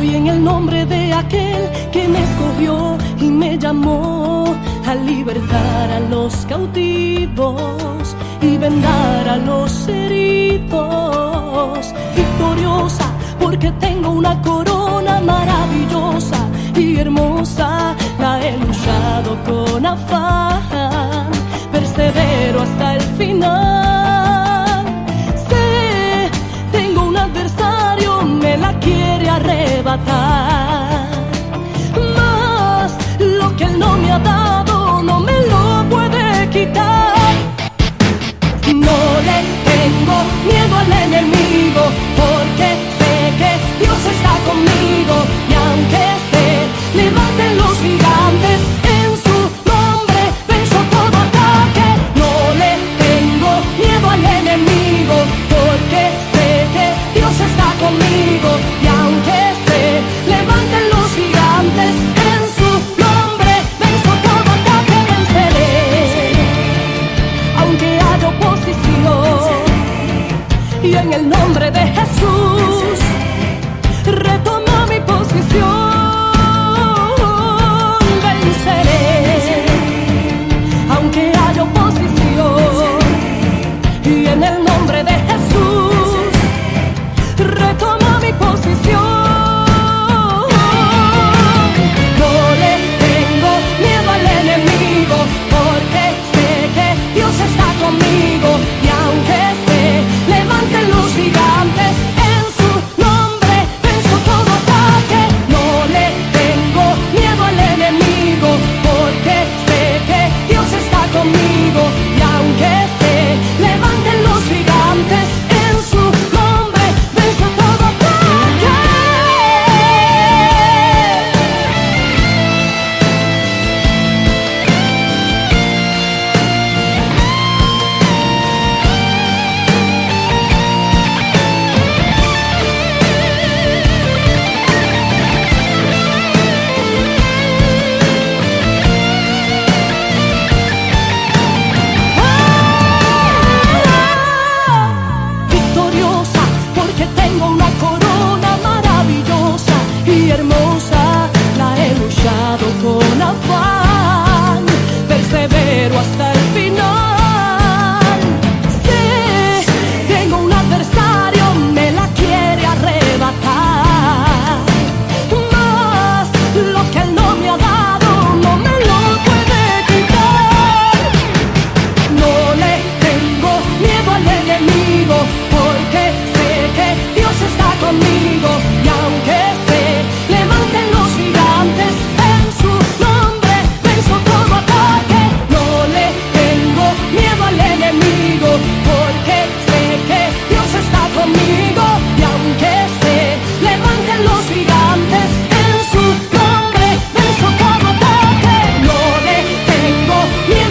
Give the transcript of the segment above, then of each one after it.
Soy en el nombre de aquel que me escogió y me llamó a libertar a los cautivos y vendar a los heridos. Victoriosa, porque tengo una corona maravillosa y hermosa, la he luchado con afán, persevero hasta el final. Quiere arrebatar. Mas lo que él no me ha dado,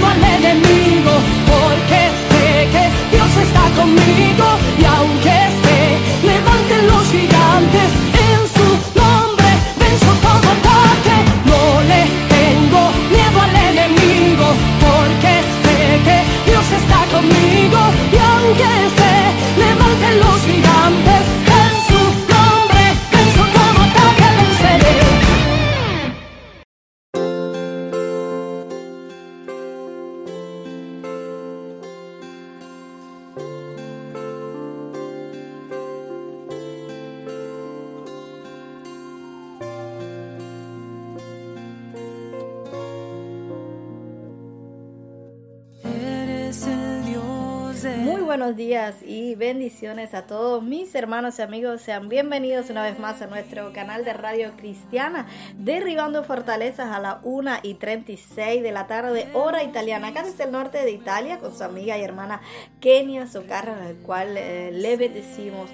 one had bendiciones a todos mis hermanos y amigos. Sean bienvenidos una vez más a nuestro canal de Radio Cristiana, derribando fortalezas a la 1 y 36 de la tarde, hora italiana, acá desde el norte de Italia, con su amiga y hermana Kenia Socarra, al cual eh, le bendecimos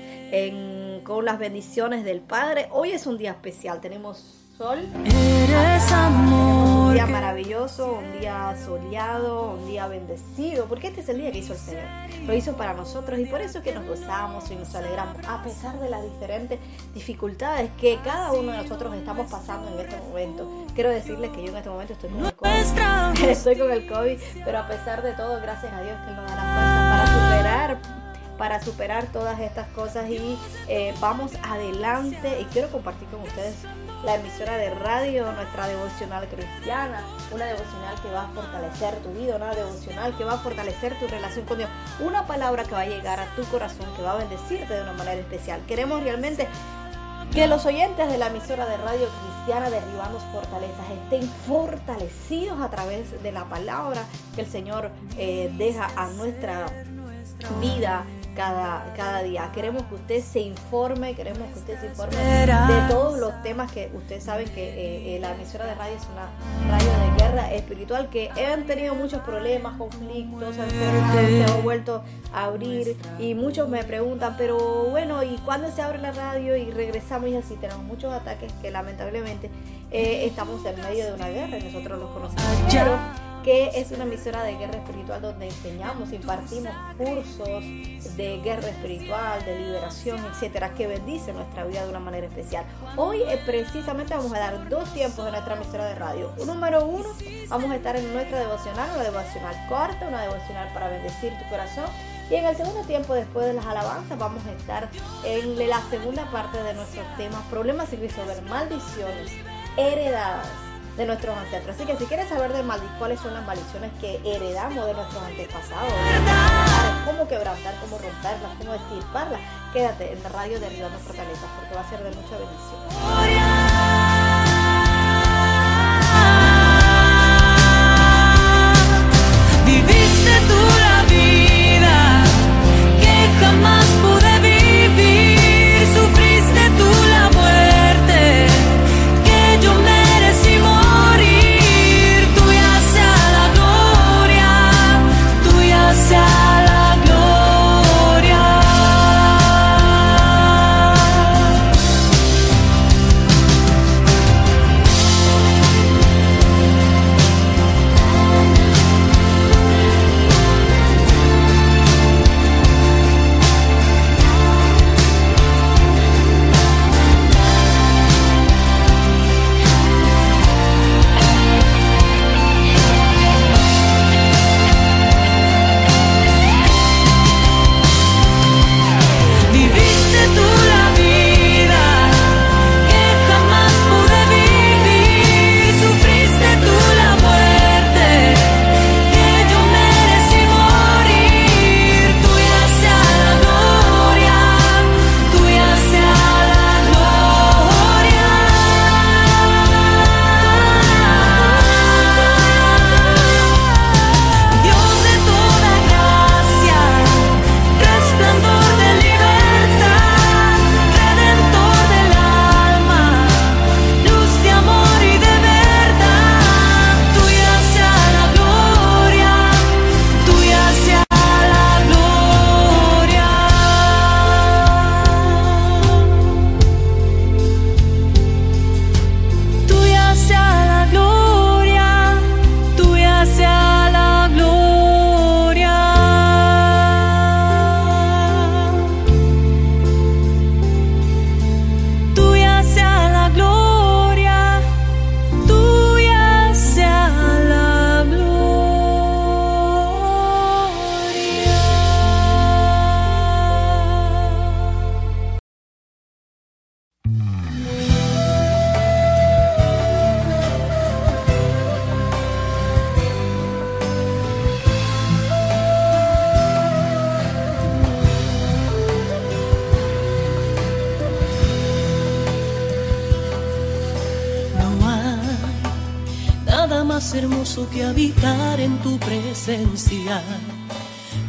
con las bendiciones del Padre. Hoy es un día especial, tenemos sol. Eres amor. Un día maravilloso, un día soleado, un día bendecido, porque este es el día que hizo el Señor. Lo hizo para nosotros y por eso que nos gozamos y nos alegramos, a pesar de las diferentes dificultades que cada uno de nosotros estamos pasando en este momento. Quiero decirles que yo en este momento estoy con el COVID. Estoy con el COVID, pero a pesar de todo, gracias a Dios que nos da la fuerza para superar para superar todas estas cosas y eh, vamos adelante y quiero compartir con ustedes la emisora de radio, nuestra devocional cristiana, una devocional que va a fortalecer tu vida, una devocional que va a fortalecer tu relación con Dios, una palabra que va a llegar a tu corazón, que va a bendecirte de una manera especial. Queremos realmente que los oyentes de la emisora de radio cristiana Derribando Fortalezas estén fortalecidos a través de la palabra que el Señor eh, deja a nuestra vida cada, cada día. Queremos que usted se informe, queremos que usted se informe de todos los temas que usted sabe que eh, eh, la emisora de radio es una radio de guerra espiritual que han tenido muchos problemas, conflictos, han, se han vuelto a abrir y muchos me preguntan, pero bueno, ¿y cuándo se abre la radio y regresamos y así? Tenemos muchos ataques que lamentablemente eh, estamos en medio de una guerra y nosotros los conocemos que es una emisora de guerra espiritual donde enseñamos, impartimos cursos de guerra espiritual, de liberación, etcétera, que bendice nuestra vida de una manera especial. Hoy eh, precisamente vamos a dar dos tiempos en nuestra emisora de radio. Número uno, vamos a estar en nuestra devocional, una devocional corta, una devocional para bendecir tu corazón. Y en el segundo tiempo, después de las alabanzas, vamos a estar en la segunda parte de nuestros temas, problemas y resolver maldiciones heredadas de nuestros ancestros. Así que si quieres saber de cuáles son las maldiciones que heredamos de nuestros antepasados, cómo quebrantar, cómo romperlas, cómo estirparlas, quédate en la radio de Río Fortalezas porque va a ser de mucha bendición.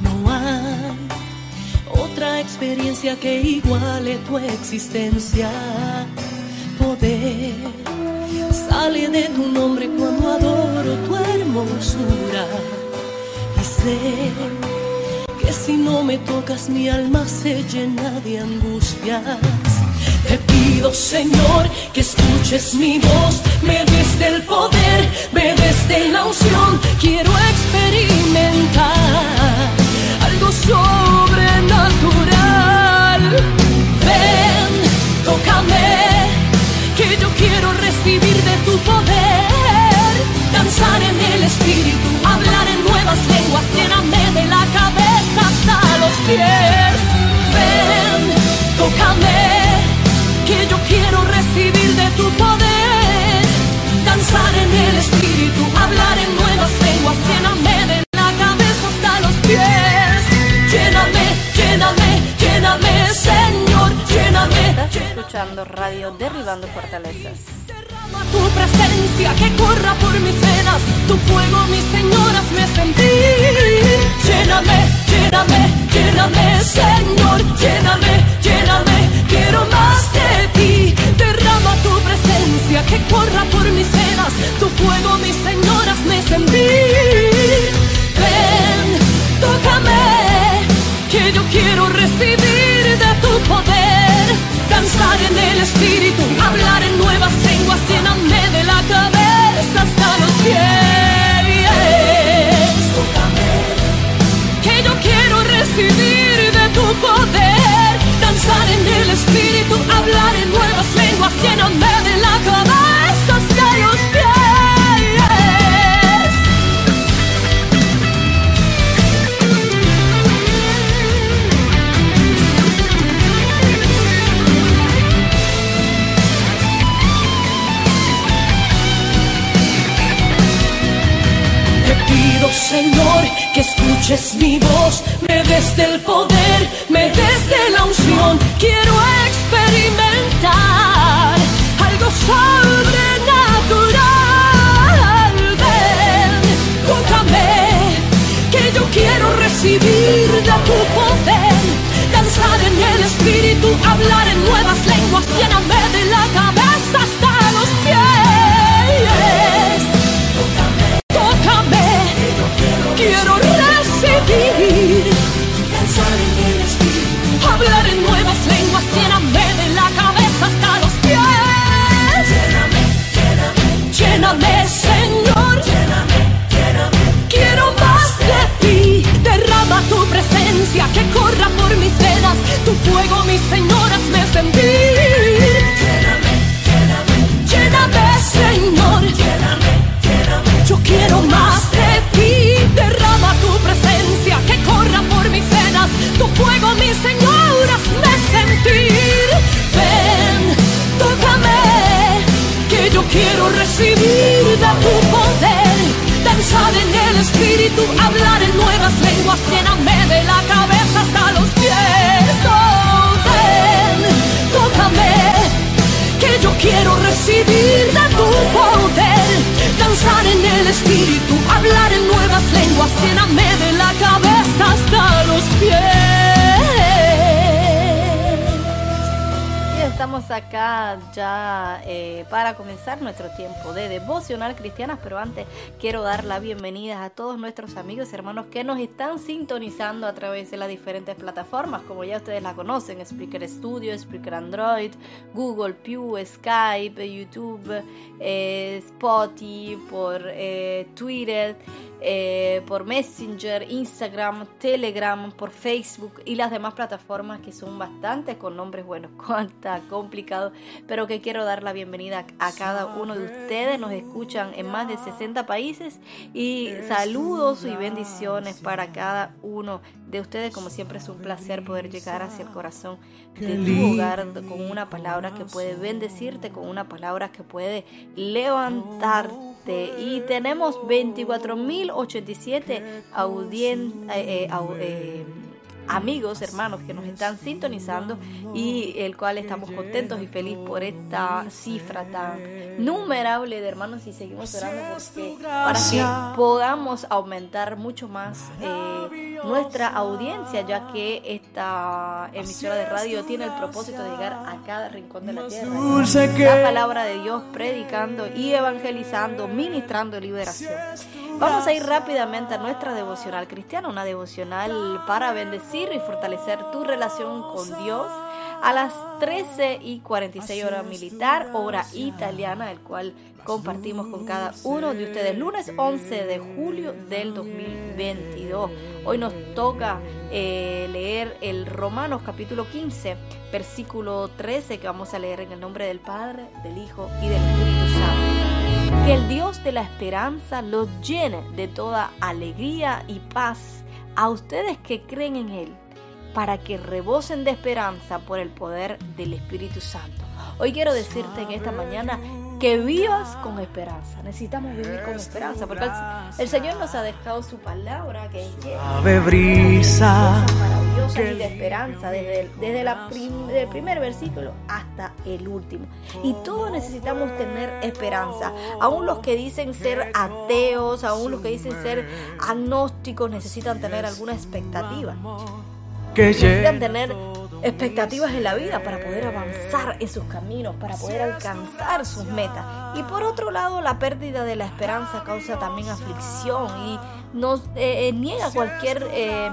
No hay experiencia que iguale tu existencia. Poder sale de tu nombre cuando adoro tu hermosura. Y sé que si no me tocas mi alma se llena de angustias. Pido, Señor, que escuches mi voz, me des del poder, me des de la unción. Quiero experimentar algo sobrenatural. Ven, tócame, que yo quiero recibir de tu poder. Danzar en el espíritu, hablar en nuevas lenguas, lléname de la cabeza hasta los pies. Ven, tócame, que yo quiero recibir de tu poder. Danzar en el espíritu, hablar en nuevas lenguas, lléname de la cabeza hasta los pies. Lléname, lléname, lléname, Señor, lléname. Estás escuchando Radio Derribando Fortalezas. Derrama tu presencia que corra por mis venas, tu fuego, mi Señor, hazme sentir. Lléname, lléname, lléname, Señor, lléname, lléname, quiero más que corra por mis venas, tu fuego, mi Señor, hazme sentir. Ven, tócame, que yo quiero recibir de tu poder. Danzar en el espíritu, hablar en nuevas lenguas, lléname de la cabeza hasta los pies. Que yo quiero recibir de tu poder. Danzar en el espíritu, hablar en nuevas lenguas, lléname que escuches mi voz, me des del poder, me des de la unción. Quiero experimentar algo sobrenatural. Ven, tócame, que yo quiero recibir de tu poder. Danzar en el espíritu, hablar en nuevas lenguas, lléname quiero recibir de tu poder. Danzar en el espíritu, hablar en nuevas lenguas, lléname de la cabeza hasta los pies. Oh, tócame, que yo quiero recibir de tu poder. Danzar en el espíritu, hablar en nuevas lenguas, lléname estamos acá ya eh, para comenzar nuestro tiempo de devocional cristianas, pero antes quiero dar la bienvenida a todos nuestros amigos y hermanos que nos están sintonizando a través de las diferentes plataformas, como ya ustedes la conocen, Spreaker Studio, Spreaker Android, Google Pew, Skype, YouTube, eh, Spotify, por eh, Twitter, eh, por Messenger, Instagram, Telegram, por Facebook y las demás plataformas que son bastantes con nombres, bueno, cuánta complicado, pero que quiero dar la bienvenida a cada uno de ustedes. Nos escuchan en más de 60 países y saludos y bendiciones para cada uno de ustedes. Como siempre es un placer poder llegar hacia el corazón de tu hogar con una palabra que puede bendecirte, con una palabra que puede levantarte. Y tenemos 24.087 audien, eh, eh, eh, amigos, hermanos que nos están sintonizando y el cual estamos contentos y felices por esta cifra tan numerable de hermanos y seguimos orando porque, para que podamos aumentar mucho más eh, nuestra audiencia, ya que esta emisora de radio tiene el propósito de llegar a cada rincón de la tierra. La palabra de Dios predicando y evangelizando, ministrando liberación. Vamos a ir rápidamente a nuestra devocional cristiana, una devocional para bendecir y fortalecer tu relación con Dios a las 13 y 46 hora militar, hora italiana, el cual compartimos con cada uno de ustedes. Lunes 11 de julio del 2022. Hoy nos toca eh, leer el Romanos capítulo 15, versículo 13, que vamos a leer en el nombre del Padre, del Hijo y del Espíritu. Que el Dios de la esperanza los llene de toda alegría y paz a ustedes que creen en Él para que rebosen de esperanza por el poder del Espíritu Santo. Hoy quiero decirte en esta mañana que vivas con esperanza. Necesitamos vivir con esperanza porque el, Señor nos ha dejado su palabra que es llena brisa maravillosa y de esperanza desde, desde la el primer versículo hasta el último. Y todos necesitamos tener esperanza. Aún los que dicen ser ateos, aún los que dicen ser agnósticos necesitan tener alguna expectativa necesitan tener expectativas en la vida para poder avanzar en sus caminos, para poder alcanzar sus metas. Y por otro lado, la pérdida de la esperanza causa también aflicción y nos eh, eh, niega cualquier eh,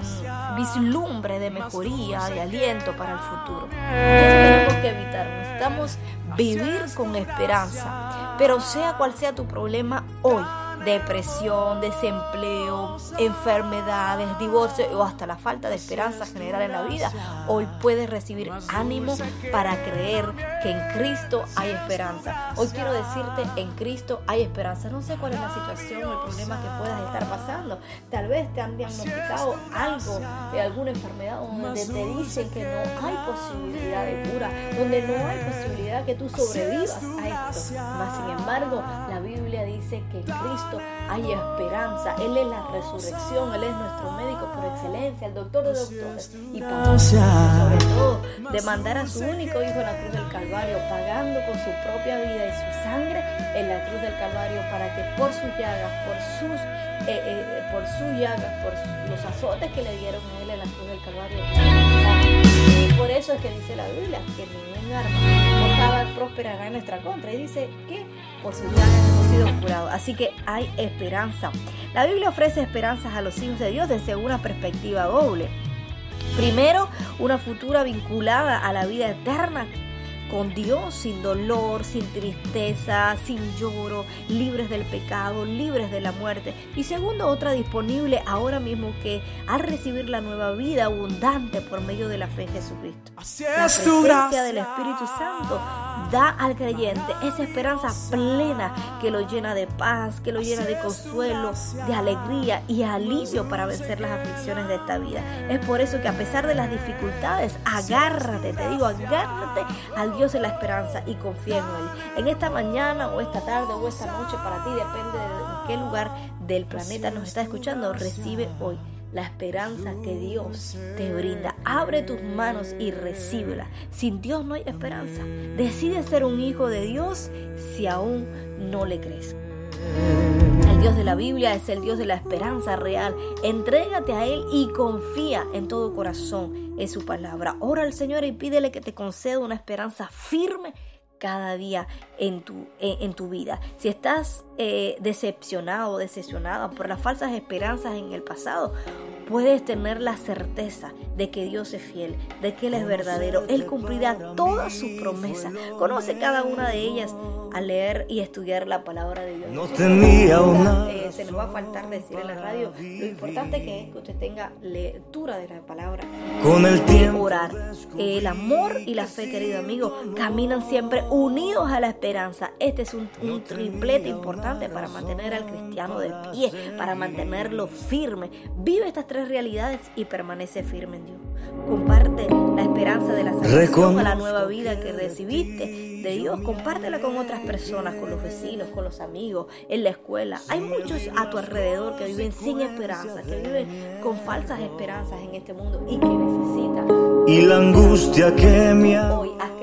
vislumbre de mejoría, de aliento para el futuro. Eso tenemos que evitar. Necesitamos vivir con esperanza. Pero sea cual sea tu problema hoy, depresión, desempleo, enfermedades, divorcio o hasta la falta de esperanza general en la vida, hoy puedes recibir ánimo para creer que en Cristo hay esperanza. Hoy quiero decirte, en Cristo hay esperanza. No sé cuál es la situación o el problema que puedas estar pasando. Tal vez te han diagnosticado algo, alguna enfermedad donde te dicen que no hay posibilidad de cura, donde no hay posibilidad que tú sobrevivas a esto. Mas sin embargo, la Biblia dice que en Cristo hay esperanza. Él es la resurrección, Él es nuestro médico por excelencia, el doctor de doctores. Y por sobre todo, de mandar a su único hijo en la cruz del Calvario, pagando con su propia vida y su sangre en la cruz del Calvario, para que por sus llagas, por sus, eh, eh, por sus llagas, por los azotes que le dieron a Él en la cruz del Calvario, por eso es que dice la Biblia que ningún arma mortal prosperará en nuestra contra. Y dice que por sus llagas hemos sido curados. Así que hay esperanza. La Biblia ofrece esperanzas a los hijos de Dios desde una perspectiva doble. Primero, una futura vinculada a la vida eterna con Dios sin dolor, sin tristeza, sin lloro, libres del pecado, libres de la muerte. Y segundo, otra disponible ahora mismo que al recibir la nueva vida abundante por medio de la fe en Jesucristo. La presencia del Espíritu Santo da al creyente esa esperanza plena que lo llena de paz, que lo llena de consuelo, de alegría y alivio para vencer las aflicciones de esta vida. Es por eso que a pesar de las dificultades, agárrate, te digo, agárrate al Dios de la esperanza y confía en Él. En esta mañana o esta tarde o esta noche para ti, depende de qué lugar del planeta nos está escuchando, recibe hoy la esperanza que Dios te brinda. Abre tus manos y recíbela. Sin Dios no hay esperanza. Decide ser un hijo de Dios si aún no le crees. Dios de la Biblia es el Dios de la esperanza real. Entrégate a Él y confía en todo corazón en su palabra. Ora al Señor y pídele que te conceda una esperanza firme cada día en tu, en, tu vida. Si estás eh, decepcionado o decepcionada por las falsas esperanzas en el pasado, puedes tener la certeza de que Dios es fiel, de que Él es verdadero. Él cumplirá todas sus promesas. Conoce cada una de ellas a leer y estudiar la palabra de Dios. No tenía una... Eh, se nos va a faltar decir en la radio. Lo importante que es que usted tenga lectura de la palabra. Con el tiempo. Orar. El amor y la fe, querido amigo, caminan siempre unidos a la esperanza. Este es un, un triplete importante para mantener al cristiano de pie, para mantenerlo firme. Vive estas tres realidades y permanece firme en Dios. Comparte la esperanza de la salvación a la nueva vida que recibiste de Dios. Compártela con otras personas, con los vecinos, con los amigos, en la escuela. Hay muchos a tu alrededor que viven sin esperanza, que viven con falsas esperanzas en este mundo y que necesitan. Y la angustia que me Hoy has creído y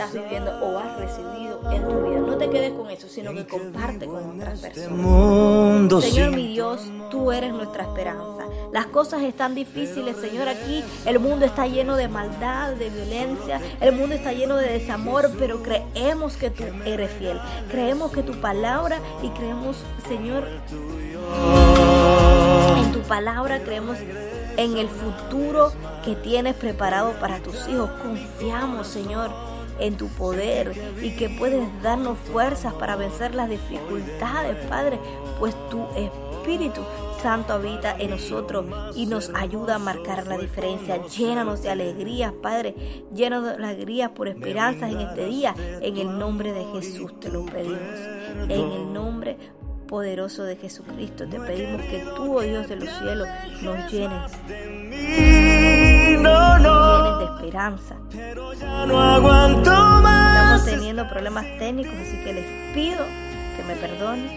estás viviendo o has recibido en tu vida. No te quedes con eso, sino que comparte con otras personas. Señor mi Dios, tú eres nuestra esperanza. Las cosas están difíciles, Señor, aquí el mundo está lleno de maldad, de violencia, el mundo está lleno de desamor, pero creemos que tú eres fiel. Creemos que tu palabra y creemos, Señor, en tu palabra creemos en el futuro que tienes preparado para tus hijos. Confiamos, Señor, en tu poder y que puedes darnos fuerzas para vencer las dificultades, Padre, pues tu Espíritu Santo habita en nosotros y nos ayuda a marcar la diferencia. Llénanos de alegrías, Padre, llénanos de alegrías por esperanzas en este día. En el nombre de Jesús te lo pedimos. En el nombre poderoso de Jesucristo te pedimos que tú, oh Dios de los cielos, nos llenes de esperanza. Estamos teniendo problemas técnicos, así que les pido que me perdonen.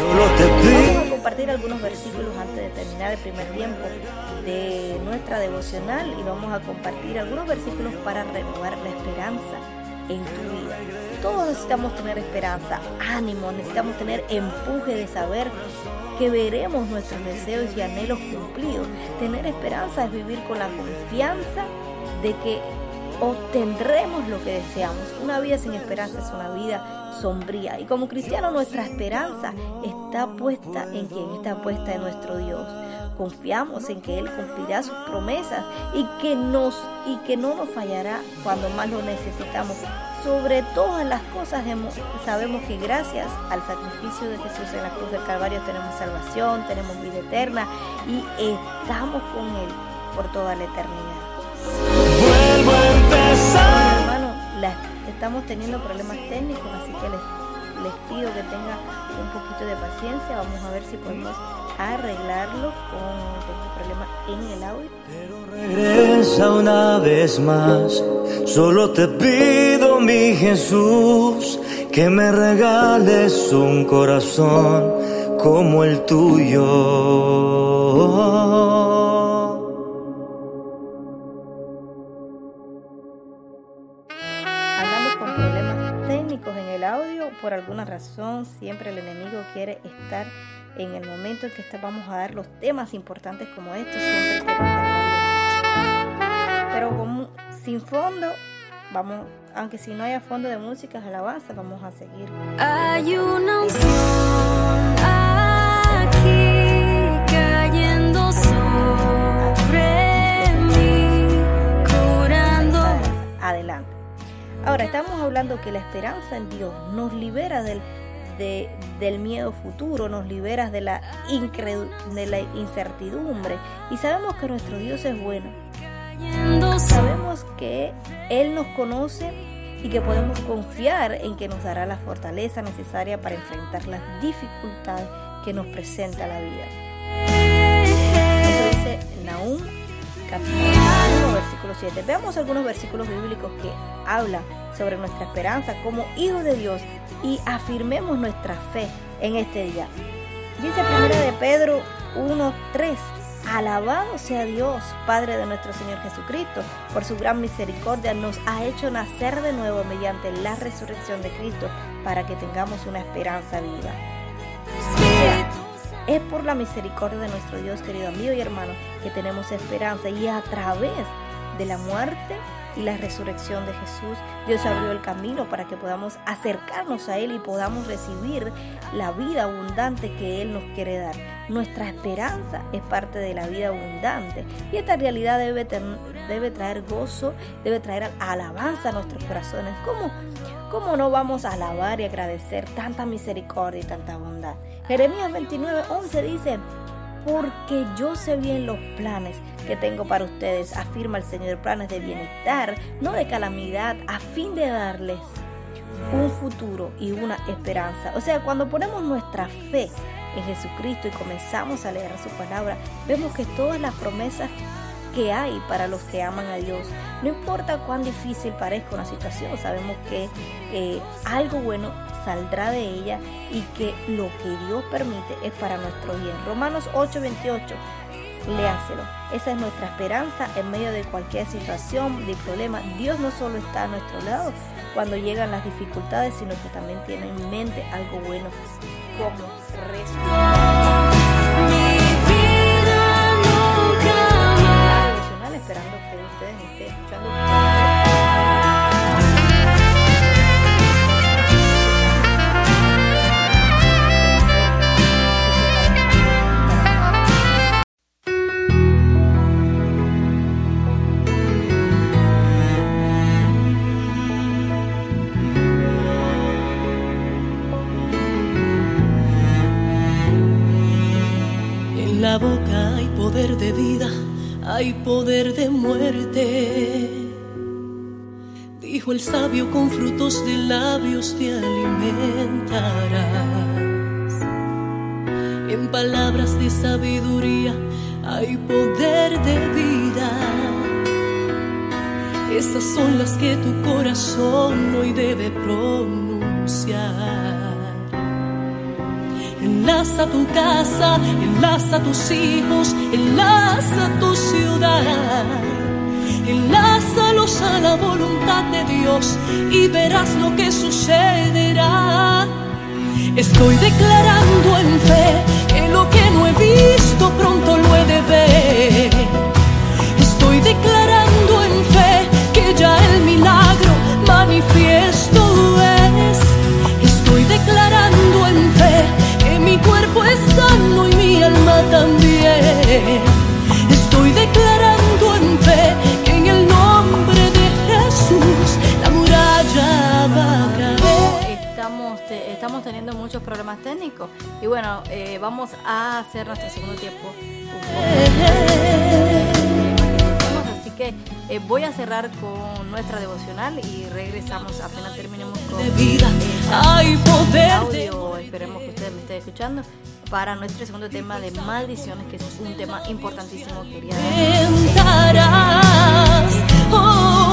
Vamos a compartir algunos versículos antes de terminar el primer tiempo de nuestra devocional y vamos a compartir algunos versículos para renovar la esperanza en tu vida. Todos necesitamos tener esperanza, ánimo, necesitamos tener empuje de saber que veremos nuestros deseos y anhelos cumplidos. Tener esperanza es vivir con la confianza de que obtendremos lo que deseamos. Una vida sin esperanza es una vida sombría. Y como cristiano nuestra esperanza está puesta en quien está puesta en nuestro Dios. Confiamos en que Él cumplirá sus promesas y que, nos, y que no nos fallará cuando más lo necesitamos. Sobre todas las cosas sabemos que gracias al sacrificio de Jesús en la cruz del Calvario tenemos salvación, tenemos vida eterna y estamos con Él por toda la eternidad. Hermano, estamos teniendo problemas técnicos, así que les, les pido que tengan un poquito de paciencia. Vamos a ver si podemos arreglarlo con este problema en el audio. Pero regresa una vez más. Solo te pido, mi Jesús, que me regales un corazón como el tuyo. por alguna razón siempre el enemigo quiere estar en el momento en que vamos a dar los temas importantes como estos, siempre Pero como, sin fondo, vamos, aunque si no haya fondo de música, alabanza, vamos a seguir. Hay una unción aquí cayendo sobre mí, curando. Adelante. Ahora, estamos hablando que la esperanza en Dios nos libera del, del miedo futuro, nos libera de la, de la incertidumbre y sabemos que nuestro Dios es bueno. Sabemos que Él nos conoce y que podemos confiar en que nos dará la fortaleza necesaria para enfrentar las dificultades que nos presenta la vida. 7. Veamos algunos versículos bíblicos que hablan sobre nuestra esperanza como hijos de Dios y afirmemos nuestra fe en este día. Dice primero de Pedro 1, 3. Alabado sea Dios, Padre de nuestro Señor Jesucristo, por su gran misericordia nos ha hecho nacer de nuevo mediante la resurrección de Cristo para que tengamos una esperanza viva. Es por la misericordia de nuestro Dios, querido amigo y hermano, que tenemos esperanza y a través de la muerte y la resurrección de Jesús, Dios abrió el camino para que podamos acercarnos a Él y podamos recibir la vida abundante que Él nos quiere dar. Nuestra esperanza es parte de la vida abundante y esta realidad debe, debe traer gozo, debe traer alabanza a nuestros corazones. ¿Cómo, ¿Cómo no vamos a alabar y agradecer tanta misericordia y tanta bondad? Jeremías 29, 11 dice, porque yo sé bien los planes que tengo para ustedes, afirma el Señor, planes de bienestar, no de calamidad, a fin de darles un futuro y una esperanza. O sea, cuando ponemos nuestra fe en Jesucristo y comenzamos a leer su palabra, vemos que todas las promesas que hay para los que aman a Dios. No importa cuán difícil parezca una situación, sabemos que eh, algo bueno saldrá de ella y que lo que Dios permite es para nuestro bien. Romanos 8:28, léanselo. Esa es nuestra esperanza en medio de cualquier situación, de problema. Dios no solo está a nuestro lado cuando llegan las dificultades, sino que también tiene en mente algo bueno como resto. Con frutos de labios te alimentarás. En palabras de sabiduría hay poder de vida. Esas son las que tu corazón hoy debe pronunciar. Enlaza tu casa, enlaza tus hijos, enlaza tu ciudad. Enlázalos a la voluntad de Dios y verás lo que sucederá. Estoy declarando en fe que lo que no he visto pronto lo he de ver. Estoy declarando en fe que ya el milagro manifiesto es. Estoy declarando en fe mi cuerpo es sano y mi alma también. Estoy declarando Estamos, te, estamos teniendo muchos problemas técnicos y bueno, eh, vamos a hacer nuestro segundo tiempo. Así que eh, voy a cerrar con nuestra devocional y regresamos apenas terminemos con poder audio. Esperemos que ustedes me estén escuchando para nuestro segundo tema de maldiciones, que es un tema importantísimo. Quería oh.